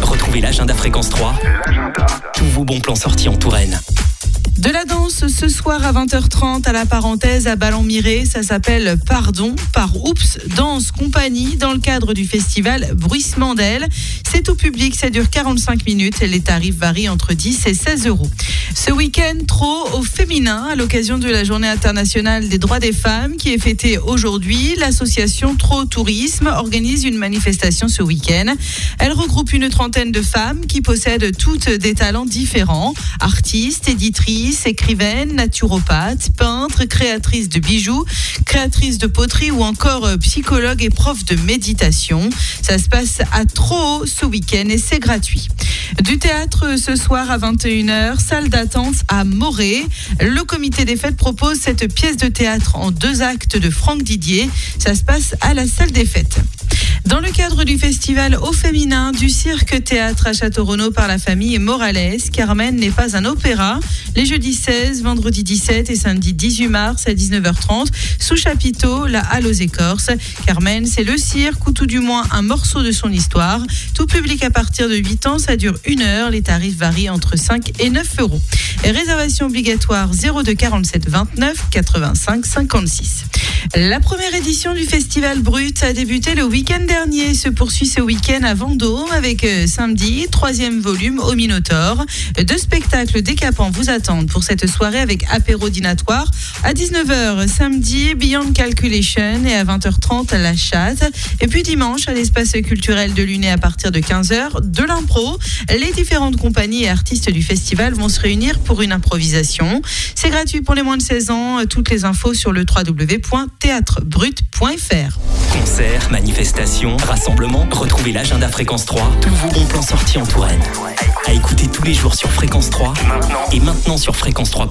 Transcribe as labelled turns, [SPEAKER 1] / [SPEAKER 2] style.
[SPEAKER 1] Retrouvez l'agenda Fréquence 3. Tous vos bons plans sortis en Touraine.
[SPEAKER 2] De la danse ce soir à 20h30 à la parenthèse à Ballon-Miré. Ça s'appelle Pardon par Oups Danse Compagnie dans le cadre du festival Bruissement d'Aile. C'est au public, ça dure 45 minutes les tarifs varient entre 10 et 16 euros. Ce week-end, trop au féminin à l'occasion de la journée internationale des droits des femmes qui est fêtée aujourd'hui. L'association Trop Tourisme organise une manifestation ce week-end. Elle regroupe une trentaine de femmes qui possèdent toutes des talents différents. Artistes, éditrices, écrivaine, naturopathe, peintre, créatrice de bijoux, créatrice de poterie ou encore euh, psychologue et prof de méditation. Ça se passe à Trop ce week-end et c'est gratuit. Du théâtre euh, ce soir à 21h, salle d'attente à Morée. Le comité des fêtes propose cette pièce de théâtre en deux actes de Franck Didier. Ça se passe à la salle des fêtes. Dans le cadre du festival au féminin du cirque théâtre à Château-Renaud par la famille Morales, Carmen n'est pas un opéra. Les jeudis 16, vendredi 17 et samedi 18 mars à 19h30, sous chapiteau, la Halle aux Écorces. Carmen, c'est le cirque ou tout du moins un morceau de son histoire. Tout public à partir de 8 ans, ça dure une heure. Les tarifs varient entre 5 et 9 euros. réservation obligatoire 02 47 29 85 56. La première édition du Festival Brut a débuté le week-end dernier. Se poursuit ce week-end à Vendôme avec euh, samedi, troisième volume au Minotaure. Deux spectacles décapants vous attendent pour cette soirée avec apéro dînatoire. À 19h, samedi, Beyond Calculation et à 20h30, La Chatte. Et puis dimanche, à l'espace culturel de Luné à partir de 15h, de l'impro. Les différentes compagnies et artistes du festival vont se réunir pour une improvisation. C'est gratuit pour les moins de 16 ans. Toutes les infos sur le www théâtrebrut.fr.
[SPEAKER 1] Concerts, manifestations, rassemblements, retrouvez l'agenda Fréquence 3, tous vos bons plans sortis en Touraine. À écouter tous les jours sur Fréquence 3 et maintenant sur fréquence3.com.